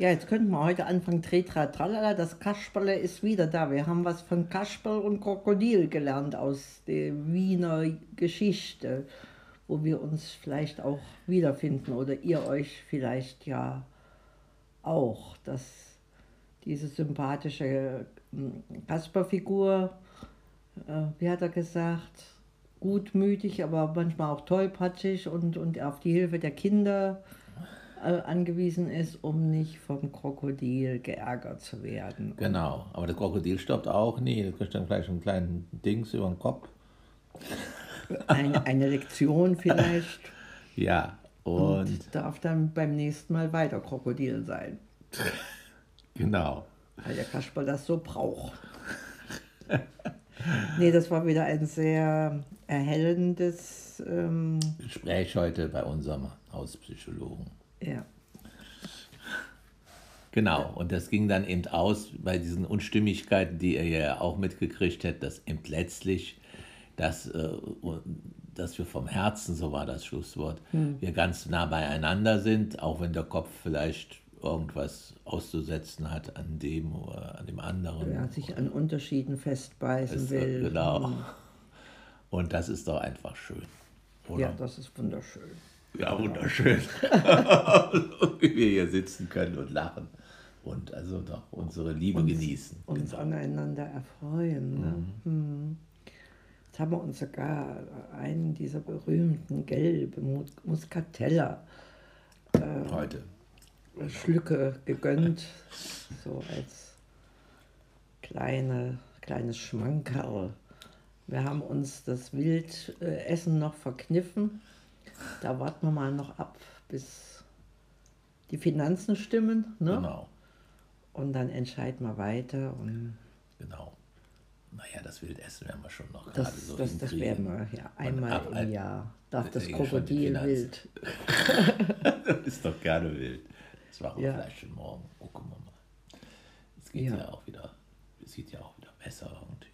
Ja, jetzt könnten wir heute anfangen. Tretra Tralala, das Kasperle ist wieder da. Wir haben was von Kasperl und Krokodil gelernt aus der Wiener Geschichte, wo wir uns vielleicht auch wiederfinden oder ihr euch vielleicht ja auch, dass diese sympathische hm, Kasperfigur, äh, wie hat er gesagt, gutmütig, aber manchmal auch tollpatschig und, und auf die Hilfe der Kinder angewiesen ist, um nicht vom Krokodil geärgert zu werden. Genau, aber das Krokodil stoppt auch nie. Das kriegt dann gleich einen kleinen Dings über den Kopf. Eine, eine Lektion vielleicht. ja, und, und darf dann beim nächsten Mal weiter Krokodil sein. Genau. Weil der Kasper das so braucht. nee, das war wieder ein sehr erhellendes ähm, Gespräch heute bei unserem Hauspsychologen. Ja. Genau, und das ging dann eben aus bei diesen Unstimmigkeiten, die ihr ja auch mitgekriegt habt, dass eben letztlich, dass, äh, dass wir vom Herzen, so war das Schlusswort, hm. wir ganz nah beieinander sind, auch wenn der Kopf vielleicht irgendwas auszusetzen hat an dem oder an dem anderen. Ja, sich an Unterschieden festbeißen es, will. Genau. Hm. Und das ist doch einfach schön. Oder? Ja, das ist wunderschön. Ja, wunderschön. Wie wir hier sitzen können und lachen und also doch unsere Liebe uns, genießen. Uns genau. aneinander erfreuen. Ne? Mhm. Mhm. Jetzt haben wir uns sogar einen dieser berühmten gelben Muscatella äh, heute Schlücke gegönnt, so als kleine, kleines Schmankerl. Wir haben uns das Wildessen noch verkniffen da warten wir mal noch ab, bis die Finanzen stimmen. Ne? Genau. Und dann entscheiden wir weiter. Und genau. Naja, das Wildessen werden wir schon noch das, gerade so das, das werden wir, ja. Einmal ab, im Jahr darf das Krokodil wild. das ist doch gerne wild. Das war auch ja. Fleisch morgen. Oh, gucken wir mal. Es geht ja. ja auch wieder, es sieht ja auch wieder besser irgendwie.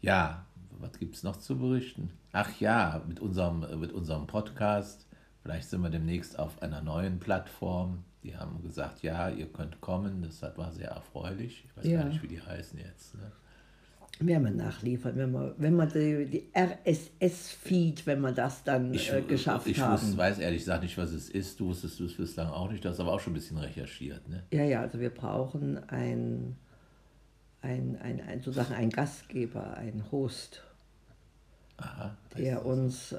Ja, was gibt es noch zu berichten? Ach ja, mit unserem, mit unserem Podcast. Vielleicht sind wir demnächst auf einer neuen Plattform. Die haben gesagt, ja, ihr könnt kommen. Das war sehr erfreulich. Ich weiß ja. gar nicht, wie die heißen jetzt. Ne? Werden wir nachliefern, wenn wir, wenn wir die, die RSS-Feed, wenn wir das dann ich, äh, geschafft ich haben. Ich weiß ehrlich gesagt nicht, was es ist. Du wusstest es bislang auch nicht. Du hast aber auch schon ein bisschen recherchiert. Ne? Ja, ja, also wir brauchen ein, ein, ein, ein, sozusagen einen Gastgeber, einen Host. Aha, der uns äh,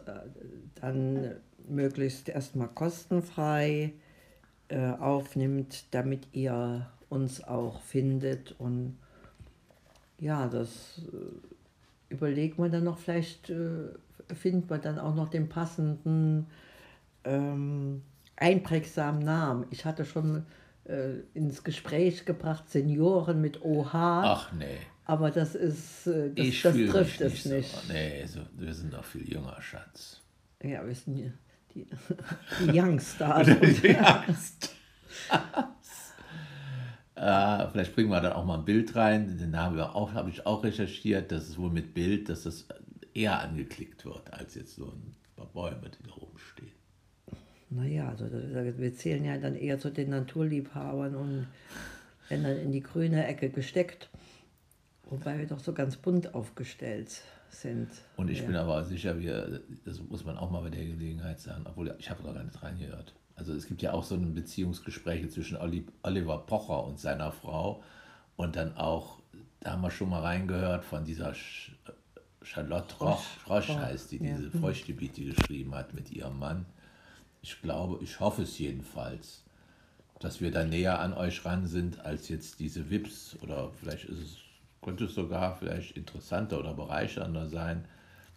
dann möglichst erstmal kostenfrei äh, aufnimmt, damit ihr uns auch findet. Und ja, das äh, überlegt man dann noch, vielleicht äh, findet man dann auch noch den passenden, ähm, einprägsamen Namen. Ich hatte schon äh, ins Gespräch gebracht Senioren mit OH. Ach nee. Aber das ist, äh, das, ich das trifft es nicht. So. Nee, so, wir sind noch viel jünger, Schatz. Ja, wir sind die, die, die Youngstars. die Youngstars. äh, vielleicht bringen wir dann auch mal ein Bild rein. Den Namen habe ich auch recherchiert. Das ist wohl mit Bild, dass das eher angeklickt wird, als jetzt so ein paar Bäume, die da rumstehen. Naja, also wir zählen ja dann eher zu den Naturliebhabern und wenn dann in die grüne Ecke gesteckt. Wobei wir doch so ganz bunt aufgestellt sind. Und ich ja. bin aber sicher, wir, das muss man auch mal bei der Gelegenheit sagen, obwohl ich habe noch gar nicht reingehört. Also es gibt ja auch so ein Beziehungsgespräche zwischen Oliver Pocher und seiner Frau und dann auch, da haben wir schon mal reingehört von dieser Charlotte Roch, Roche heißt die, diese ja. Feuchtgebiet, die geschrieben hat mit ihrem Mann. Ich glaube, ich hoffe es jedenfalls, dass wir da näher an euch ran sind als jetzt diese Wips oder vielleicht ist es könnte es sogar vielleicht interessanter oder bereichernder sein,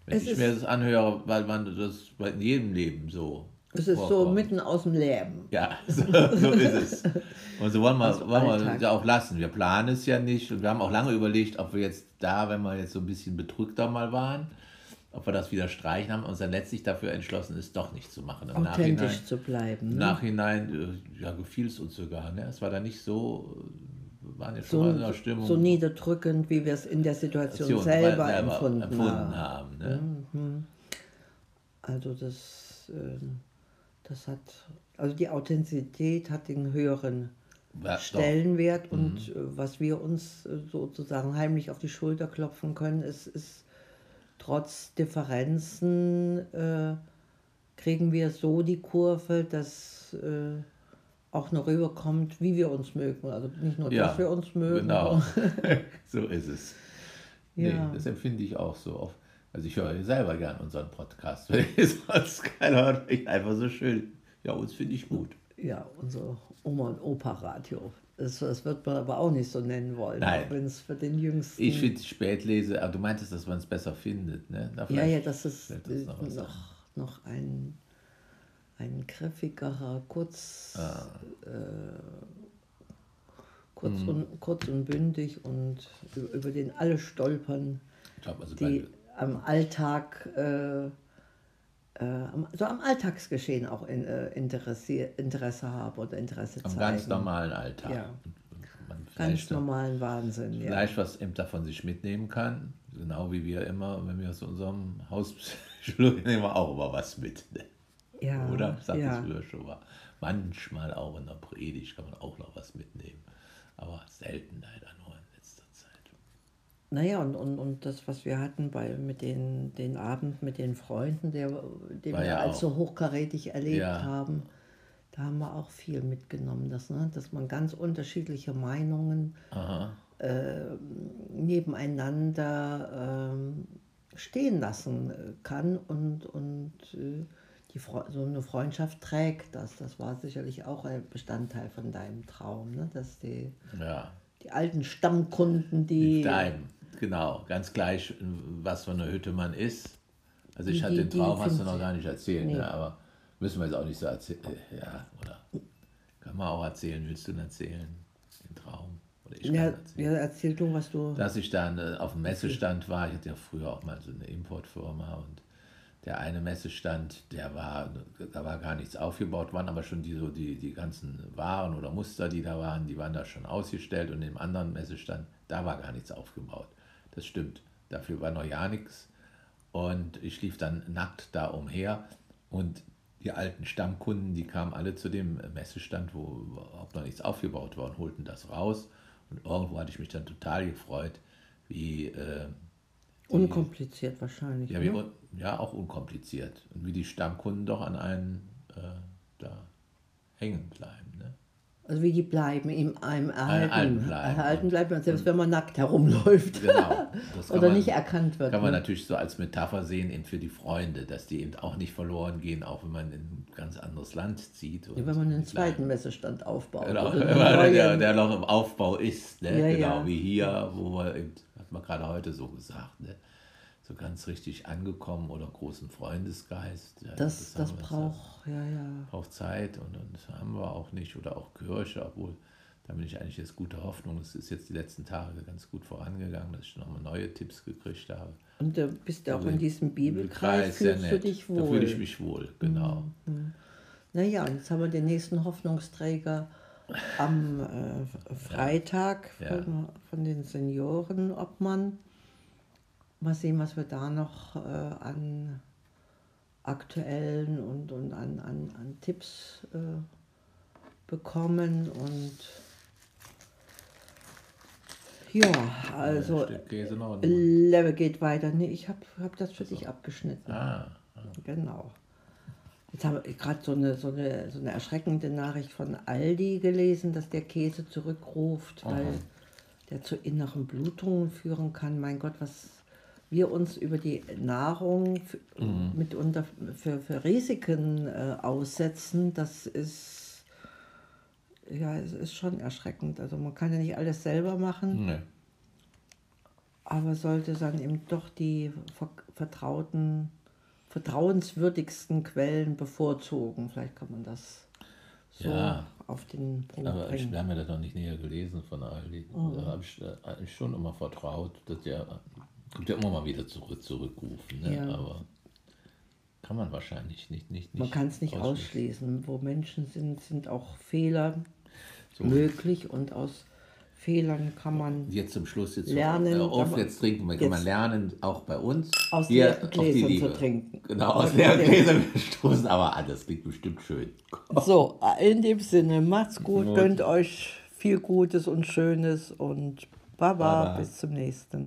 wenn es ich mir das anhöre, weil man das in jedem Leben so. Es ist vorkommt. so mitten aus dem Leben. Ja, so, so ist es. Und so wollen wir, also wollen wir ja auch lassen. Wir planen es ja nicht und wir haben auch lange überlegt, ob wir jetzt da, wenn wir jetzt so ein bisschen bedrückter mal waren, ob wir das wieder streichen haben, uns dann letztlich dafür entschlossen, es doch nicht zu machen. Im Authentisch zu bleiben. Im ne? Nachhinein äh, ja, gefiel es uns sogar. Ne? Es war da nicht so waren jetzt so, in der Stimmung. So niederdrückend, wie wir es in der Situation, Situation selber, selber, empfunden, empfunden haben. ne? mhm. Also das, äh, das hat, also die Authentizität hat den höheren Ja, doch. Stellenwert und äh, was wir uns äh, sozusagen heimlich auf die Schulter klopfen können, ist, ist trotz Differenzen äh, kriegen wir so die Kurve, dass äh, auch noch rüberkommt, wie wir uns mögen. Also nicht nur, Ja, dass wir uns mögen. Genau, so ist es. Nee, Ja. das empfinde ich auch so oft. Also ich höre selber gern unseren Podcast. Wenn ich sonst keiner hört, finde ich einfach so schön. Ja, uns finde ich gut. Ja, unser Oma- und Opa-Radio. Das, das wird man aber auch nicht so nennen wollen, Nein. auch wenn es für den Jüngsten... Ich finde Spätlese, aber du meintest, dass man es besser findet, ne? Na, ja, ja, das ist äh, noch noch, ein. noch ein, ein griffigerer, kurz, Ah. äh, kurz, Mhm. und, kurz und bündig und über den alle stolpern, Ich glaube, also die am Alltag, äh, so am Alltagsgeschehen auch in, äh, Interesse, Interesse haben oder Interesse am zeigen. ganz normalen Alltag. Ja. Ganz vielleicht, normalen Wahnsinn, ja. vielleicht was eben davon sich mitnehmen kann. Genau wie wir immer, wenn wir aus unserem Hauspsychologen nehmen wir auch immer was mit. Ne? ja Oder? Ich sag ja. das früher schon mal. Manchmal auch in der Predigt kann man auch noch was mitnehmen. Aber selten leider nur. Naja, und, und, und das, was wir hatten bei, mit den, den Abend mit den Freunden, der, den War wir ja als auch. so hochkarätig erlebt Ja. haben, da haben wir auch viel mitgenommen, dass, ne, dass man ganz unterschiedliche Meinungen äh, nebeneinander ähm, stehen lassen äh, kann und, und äh, die, Fre- so eine Freundschaft trägt das. Das war sicherlich auch ein Bestandteil von deinem Traum, ne? dass die, Ja. die alten Stammkunden, die... Daheim, genau. Ganz gleich, was für eine Hütte man ist. Also ich Die- hatte den Traum, hast du noch gar nicht erzählt, Nee. ne? aber müssen wir jetzt auch nicht so erzählen. Ja, oder kann man auch erzählen, willst du erzählen? Den Traum? Oder ich kann Ja, erzählen. ja, erzähl du, was du. dass ich dann äh, auf dem Messestand war. Ich hatte ja früher auch mal so eine Importfirma und der eine Messestand, der war, da war gar nichts aufgebaut, waren aber schon die, so die, die ganzen Waren oder Muster, die da waren, die waren da schon ausgestellt und im anderen Messestand, da war gar nichts aufgebaut. Das stimmt. Dafür war noch ja nichts. Und ich lief dann nackt da umher und die alten Stammkunden, die kamen alle zu dem Messestand, wo überhaupt noch nichts aufgebaut war und holten das raus. Und irgendwo hatte ich mich dann total gefreut, wie, äh, Unkompliziert wahrscheinlich. ja, wie, ne? ja, auch unkompliziert. Und wie die Stammkunden doch an einen äh, da hängen bleiben. Ne? Also wie die bleiben, ihm einem erhalten, erhalten bleiben. erhalten bleiben, selbst wenn man nackt herumläuft Genau. Oder man- nicht erkannt wird. Kann man ne? natürlich so als Metapher sehen, eben für die Freunde, dass die eben auch nicht verloren gehen, auch wenn man in ein ganz anderes Land zieht. Und Ja, wenn man einen zweiten. Messestand aufbaut. Genau, oder einen wenn man- der, der noch im Aufbau ist, ne? Ja, genau, ja. wie hier, wo wir, eben, hat man gerade heute so gesagt, ne? So ganz richtig angekommen oder großen Freundesgeist. Ja, das, das jetzt, braucht, ja, ja. braucht Zeit und, und das haben wir auch nicht oder auch Kirche, obwohl da bin ich eigentlich jetzt gute Hoffnung. Es ist jetzt die letzten Tage ganz gut vorangegangen, dass ich nochmal neue Tipps gekriegt habe. Und du bist ja auch Also in diesem Bibelkreis, fühlst du dich Da wohl. fühle ich mich wohl, genau. Naja, und jetzt haben wir den nächsten Hoffnungsträger am äh, Freitag Ja. Von, von den Seniorenobmann. Mal sehen, was wir da noch äh, an aktuellen und, und an, an, an Tipps äh, bekommen. Und ja, also und- Level geht weiter. Nee, ich habe hab das für dich abgeschnitten. Ah, Genau. Jetzt habe ich gerade so eine, so, eine, so eine erschreckende Nachricht von Aldi gelesen, dass der Käse zurückruft, weil Aha. der zu inneren Blutungen führen kann. Mein Gott, was wir uns über die Nahrung Mhm. mitunter für, für Risiken äh, aussetzen, das ist, ja, es ist schon erschreckend. Also man kann ja nicht alles selber machen. ne. Aber sollte dann eben doch die ver vertrauten, vertrauenswürdigsten Quellen bevorzugen. Vielleicht kann man das so Ja. auf den Punkt Aber ich, bringen. wir haben ja das noch nicht näher gelesen von Aldi. Mhm. Da habe ich schon immer vertraut, dass der kommt ja immer mal wieder zurück, zurückrufen. Ne? Ja. Aber kann man wahrscheinlich nicht. nicht, nicht Man kann es nicht ausschließen. Wo Menschen sind, sind auch Fehler So. möglich und aus Fehlern kann man Jetzt zum Schluss jetzt Lernen, auf jetzt trinken. Man kann man jetzt- lernen, auch bei uns. aus hier leeren die Gläsern zu trinken. Genau, aus Okay. leeren Gläsern stoßen, aber ah, das klingt bestimmt schön. So, in dem Sinne, macht's gut, Gut. gönnt euch viel Gutes und Schönes und Baba, Baba. bis zum nächsten.